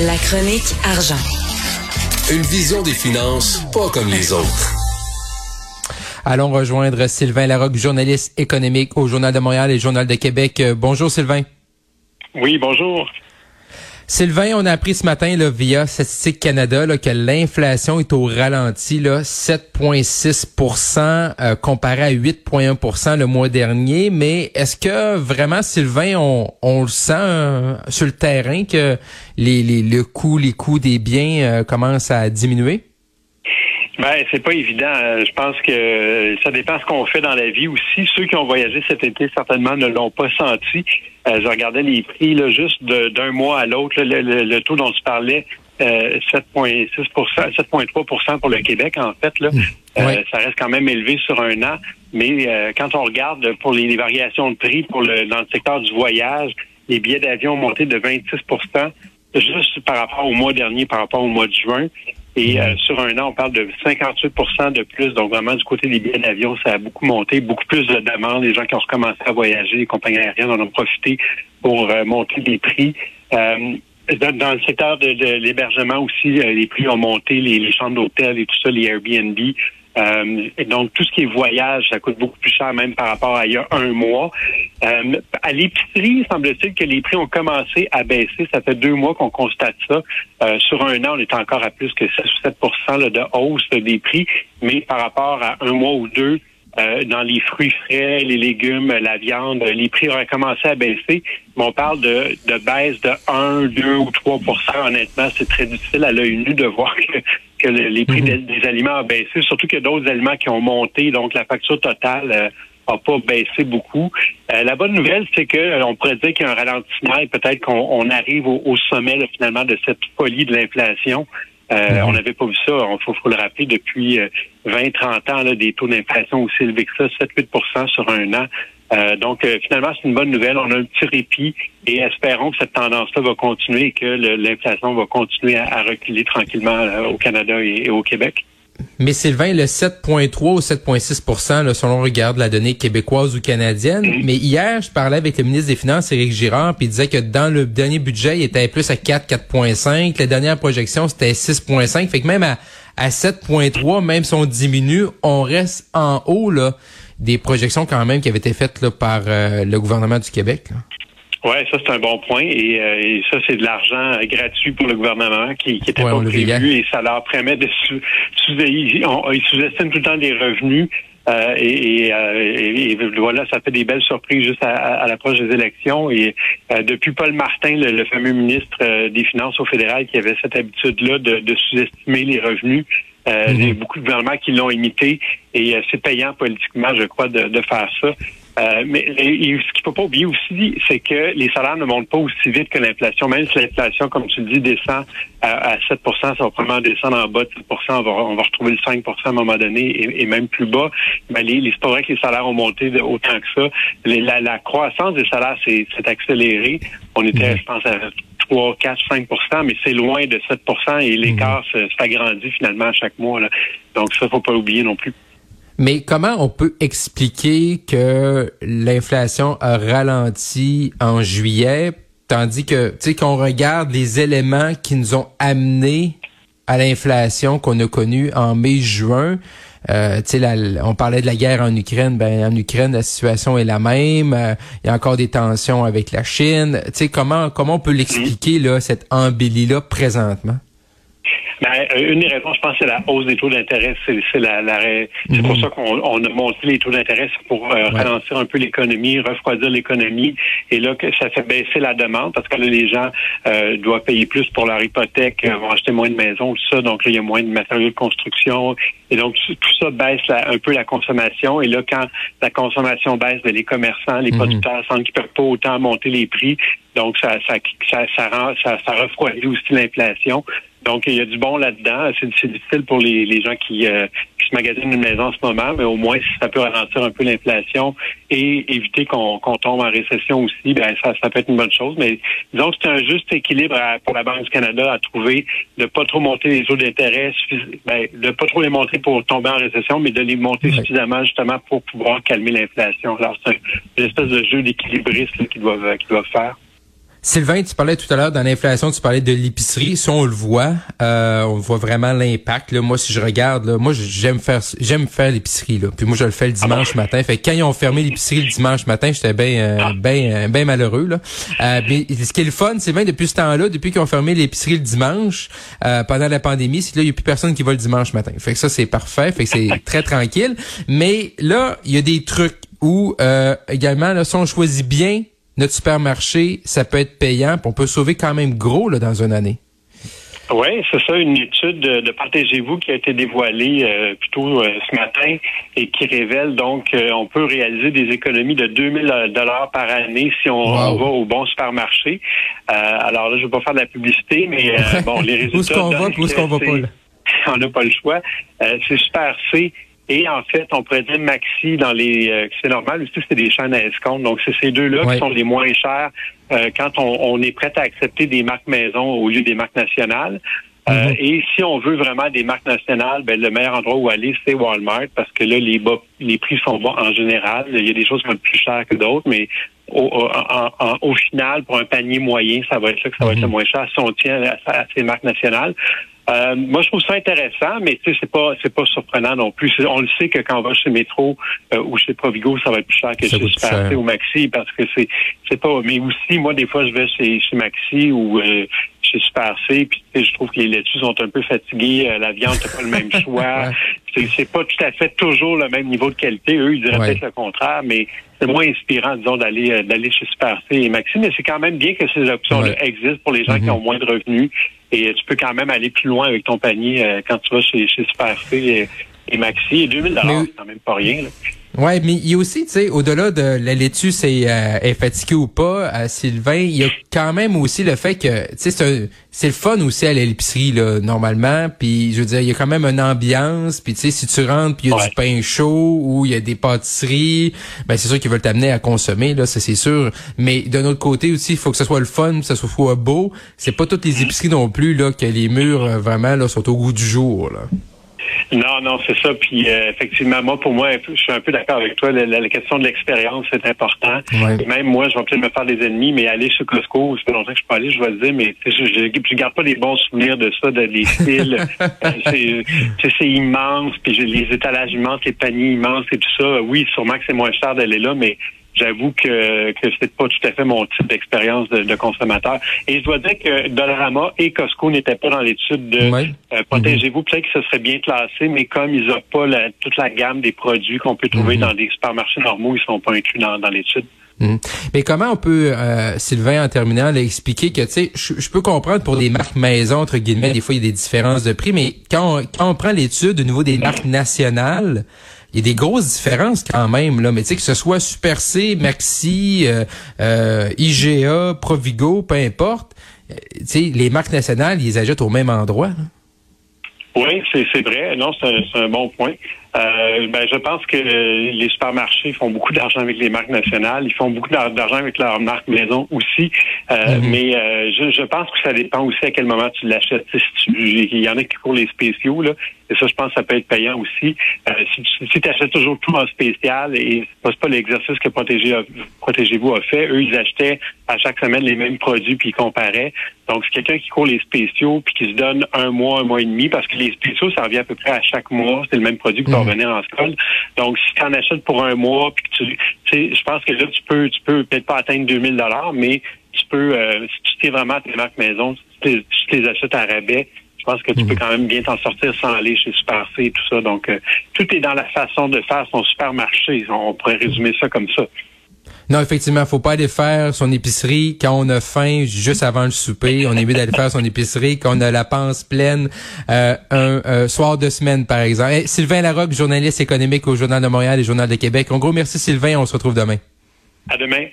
La chronique argent. Une vision des finances pas comme les autres. Allons rejoindre Sylvain Larocque, journaliste économique au Journal de Montréal et Journal de Québec. Euh, bonjour Sylvain. Oui, bonjour. Sylvain, on a appris ce matin là, via Statistique Canada là, que l'inflation est au ralenti, 7,6% euh, comparé à 8,1% le mois dernier. Mais est-ce que vraiment, Sylvain, on, le sent euh, sur le terrain que les, les, le coût, les coûts des biens euh, commencent à diminuer? Ben, c'est pas évident. Je pense que ça dépend ce qu'on fait dans la vie aussi. Ceux qui ont voyagé cet été certainement ne l'ont pas senti. Euh, je regardais les prix là, juste d'un mois à l'autre. Le, le, taux dont tu parlais, euh, 7,6% 7,3% pour le Québec, en fait. Là. Mmh. Euh, ça reste quand même élevé sur un an. Mais euh, quand on regarde pour les, variations de prix pour le, dans le secteur du voyage, les billets d'avion ont monté de 26% juste par rapport au mois dernier, par rapport au mois de juin. Et euh, sur un an, on parle de 58% de plus. Donc vraiment, du côté des billets d'avion, ça a beaucoup monté, beaucoup plus de demandes. Les gens qui ont recommencé à voyager, les compagnies aériennes en ont profité pour euh, monter les prix. Euh, dans, le secteur de, l'hébergement aussi, les prix ont monté, les, les chambres d'hôtel et tout ça, les Airbnb. Euh, donc, tout ce qui est voyage, ça coûte beaucoup plus cher même par rapport à il y a un mois. Euh, à l'épicerie, semble-t-il que les prix ont commencé à baisser. Ça fait deux mois qu'on constate ça. Euh, sur un an, on est encore à plus que 6 ou 7% de hausse des prix, mais par rapport à un mois ou deux, euh, dans les fruits frais, les légumes, la viande, les prix auraient commencé à baisser. Mais on parle de, de baisse de 1, 2 ou 3% Honnêtement, c'est très difficile à l'œil nu de voir que, que les prix mhm. des, aliments ont baissé, surtout qu'il y a d'autres aliments qui ont monté. Donc, la facture totale n'a euh, pas baissé beaucoup. Euh, la bonne nouvelle, c'est que on pourrait dire qu'il y a un ralentissement et peut-être qu'on arrive au, sommet finalement de cette folie de l'inflation. Euh, on n'avait pas vu ça, il faut, le rappeler, depuis 20-30 euh, ans, là, des taux d'inflation aussi élevés que ça, 7-8% sur un an. Euh, donc, finalement, c'est une bonne nouvelle. On a un petit répit et espérons que cette tendance-là va continuer et que l'inflation va continuer à, reculer tranquillement au Canada et au Québec. Mais Sylvain, le 7,3 ou 7,6% selon on regarde la donnée québécoise ou canadienne. Mm-hmm. Mais hier, je parlais avec le ministre des Finances, Éric Girard, puis il disait que dans le dernier budget, il était plus à 4, 4,5. La dernière projection, c'était 6,5. Fait que même à, à 7,3, même si on diminue, on reste en haut là, des projections quand même qui avaient été faites là, par euh, le gouvernement du Québec. Oui, ça c'est un bon point. Et, euh, ça, c'est de l'argent gratuit pour le gouvernement qui, qui était pas prévu et ça leur permet de sous, sous ils, sous-estiment tout le temps les revenus. Euh, et, euh, voilà, ça fait des belles surprises juste à, l'approche des élections. Et depuis Paul Martin, le, fameux ministre des Finances au fédéral, qui avait cette habitude-là de, de sous-estimer les revenus, mm-hmm. Il y a beaucoup de gouvernements qui l'ont imité et c'est payant politiquement, je crois, de, de faire ça. Euh, mais ce qu'il ne faut pas oublier aussi, c'est que les salaires ne montent pas aussi vite que l'inflation. Même si l'inflation, comme tu le dis, descend à, 7% ça va probablement descendre en bas de 7 on va, on va retrouver le 5% à un moment donné et, même plus bas. Mais les, c'est pas vrai que les salaires ont monté autant que ça. la, croissance des salaires s'est accélérée. On était, je pense, à 3, 4, 5% mais c'est loin de 7% et l'écart mmh. s'agrandit finalement à chaque mois. Là. Donc ça, faut pas oublier non plus. Mais comment on peut expliquer que l'inflation a ralenti en juillet, tandis que, tu sais, qu'on regarde les éléments qui nous ont amenés à l'inflation qu'on a connue en mai-juin, euh, on parlait de la guerre en Ukraine. Ben en Ukraine, la situation est la même. Euh, il y a encore des tensions avec la Chine. sais comment comment on peut l'expliquer là cette embellie là présentement? Ben, euh, une des raisons, je pense, c'est la hausse des taux d'intérêt. C'est la, la c'est pour mhm. ça qu'on on a monté les taux d'intérêt pour euh, ralentir un peu l'économie, refroidir l'économie. Et là, que ça fait baisser la demande parce que là, les gens euh, doivent payer plus pour leur hypothèque, vont acheter moins de maisons, tout ça. Donc là, il y a moins de matériaux de construction. Et donc, tout ça baisse un peu la consommation. Et là, quand la consommation baisse, ben, les commerçants, les mhm. producteurs sentent qu'ils peuvent pas autant monter les prix. Donc, ça, ça, ça, ça, rend, ça, ça refroidit aussi l'inflation. Donc, il y a du bon là-dedans. C'est difficile pour les, les gens qui, euh, qui, se magasinent une maison en ce moment, mais au moins, si ça peut ralentir un peu l'inflation et éviter qu'on tombe en récession aussi, ben ça, ça peut être une bonne chose. Mais disons que c'est un juste équilibre pour la Banque du Canada à trouver de pas trop monter les taux d'intérêt, ben, de pas trop les monter pour tomber en récession, mais de les monter suffisamment justement pour pouvoir calmer l'inflation. Alors, c'est une espèce de jeu d'équilibriste qu'ils doivent, qu'ils doivent faire. Sylvain, tu parlais tout à l'heure dans l'inflation, tu parlais de l'épicerie. Si on le voit, euh, on voit vraiment l'impact. Là, moi, si je regarde, là, moi, j'aime faire, j'aime faire l'épicerie. Là. Puis moi, je le fais le dimanche matin. Fait que quand ils ont fermé l'épicerie le dimanche matin, j'étais bien, euh, bien, bien malheureux. Là. Euh, mais ce qui est le fun, c'est bien depuis ce temps-là, depuis qu'ils ont fermé l'épicerie le dimanche euh, pendant la pandémie, c'est là, il y a plus personne qui va le dimanche matin. Fait que ça, c'est parfait. Fait que c'est très tranquille. Mais là, il y a des trucs où euh, également, là, si on choisit bien notre supermarché, ça peut être payant, puis on peut sauver quand même gros là, dans une année. Oui, c'est ça, une étude de, Protégez-vous qui a été dévoilée euh, plutôt euh, ce matin et qui révèle donc qu'on peut réaliser des économies de 2000 dollars par année si on, va au bon supermarché. Euh, alors là, je ne vais pas faire de la publicité, mais bon, les résultats... où est-ce qu'on va, où est-ce qu'on va pas là? on n'a pas le choix. c'est Super C et en fait, on pourrait dire Maxi dans les euh, c'est normal aussi, c'est des chaînes à escompte. Donc c'est ces deux-là qui sont les moins chers euh, quand on, on, est prêt à accepter des marques maison au lieu des marques nationales. Euh, mhm. et si on veut vraiment des marques nationales, ben, le meilleur endroit où aller, c'est Walmart, parce que là, les bas, les prix sont bons en général. Il y a des choses qui sont plus chères que d'autres, mais au, au, final, pour un panier moyen, ça va être ça que ça va être le mhm. moins cher si on tient à ces marques nationales. Euh, moi, je trouve ça intéressant, mais tu sais, c'est pas c'est pas surprenant non plus. On le sait que quand on va chez Métro euh, ou chez Provigo, ça va être plus cher que chez Super ou Maxi parce que c'est c'est pas. Mais aussi, moi, des fois, je vais chez, chez Maxi ou euh, chez Super C, puis je trouve que les laitues sont un peu fatiguées, la viande n'a pas le même choix. C'est pas tout à fait toujours le même niveau de qualité. Eux, ils diraient peut-être le contraire, mais c'est moins inspirant, disons, d'aller d'aller chez Super C et Maxi. Mais c'est quand même bien que ces options-là existent pour les gens qui mm-hmm. ont moins de revenus et tu peux quand même aller plus loin avec ton panier euh, quand tu vas chez, chez Super et, et Maxi. Et 2000 dollars, c'est quand même pas rien. Là. Ouais, mais il y a aussi, tu sais, au-delà de la laitue, c'est euh, est fatigué ou pas, à Sylvain, il y a quand même aussi le fait que, tu sais, c'est le fun aussi à l'épicerie là, normalement. Puis je veux dire, il y a quand même une ambiance. Puis tu sais, si tu rentres, puis il y a du pain chaud ou il y a des pâtisseries, ben c'est sûr qu'ils veulent t'amener à consommer là, ça c'est sûr. Mais d'un autre côté aussi, il faut que ce soit le fun, que ce soit beau. C'est pas toutes les épiceries non plus là que les murs euh, vraiment là sont au goût du jour là. Non, non, c'est ça. Puis euh, effectivement, moi, pour moi, je suis un peu d'accord avec toi. La, question de l'expérience, c'est important. Même moi, je vais peut-être me faire des ennemis, mais aller chez Costco, c'est longtemps que je peux aller, je vais le dire, mais je, je, garde pas des bons souvenirs de ça, de des styles. c'est immense, puis j'ai les étalages immenses, les paniers immenses et tout ça. Oui, sûrement que c'est moins cher d'aller là, mais j'avoue que, que c'est pas tout à fait mon type d'expérience de, consommateur. Et je dois dire que Dollarama et Costco n'étaient pas dans l'étude de euh, protégez-vous. Peut-être que ce serait bien classé, mais comme ils n'ont pas toute la gamme des produits qu'on peut trouver mhm. dans des supermarchés normaux, ils sont pas inclus dans, l'étude. Mhm. Mais comment on peut, euh, Sylvain, en terminant, expliquer que, tu sais, je peux comprendre pour des marques maison, entre guillemets, des fois, il y a des différences de prix, mais quand on, quand on prend l'étude au niveau des marques nationales, il y a des grosses différences quand même là mais tu sais que ce soit Super C, Maxi, euh, euh, IGA, Provigo, peu importe, euh, tu sais les marques nationales, ils les achètent au même endroit. Oui, c'est vrai. Non, c'est un, bon point. Euh, ben, je pense que les supermarchés font beaucoup d'argent avec les marques nationales. Ils font beaucoup d'argent avec leurs marques maison aussi. Euh, mm-hmm. Mais euh, je, je, pense que ça dépend aussi à quel moment tu l'achètes. Si il y en a qui courent les spéciaux, là, et ça, je pense que ça peut être payant aussi. si, tu achètes toujours tout en spécial, et c'est pas l'exercice que Protégez-vous a fait, eux, ils achetaient à chaque semaine les mêmes produits puis ils comparaient. Donc, c'est quelqu'un qui court les spéciaux puis qui se donne un mois, un mois et demi, parce que les spéciaux, ça revient à peu près à chaque mois. C'est le même produit que revenir en solde. Donc, si tu en achètes pour un mois, puis que tu, sais, je pense que là, tu peux, tu peux peut-être pas atteindre 2000 dollars, mais tu peux, euh, si tu t'es vraiment à tes marques maison, si tu les achètes à rabais, je pense que tu peux mhm. quand même bien t'en sortir sans aller chez Super C et tout ça. Donc, euh, tout est dans la façon de faire son supermarché. On pourrait résumer ça comme ça. Non, effectivement, faut pas aller faire son épicerie quand on a faim juste avant le souper. On est mieux d'aller faire son épicerie quand on a la panse pleine euh, un euh, soir de semaine, par exemple. Sylvain Larocque, journaliste économique au Journal de Montréal et Journal de Québec. En gros, merci Sylvain. On se retrouve demain. À demain.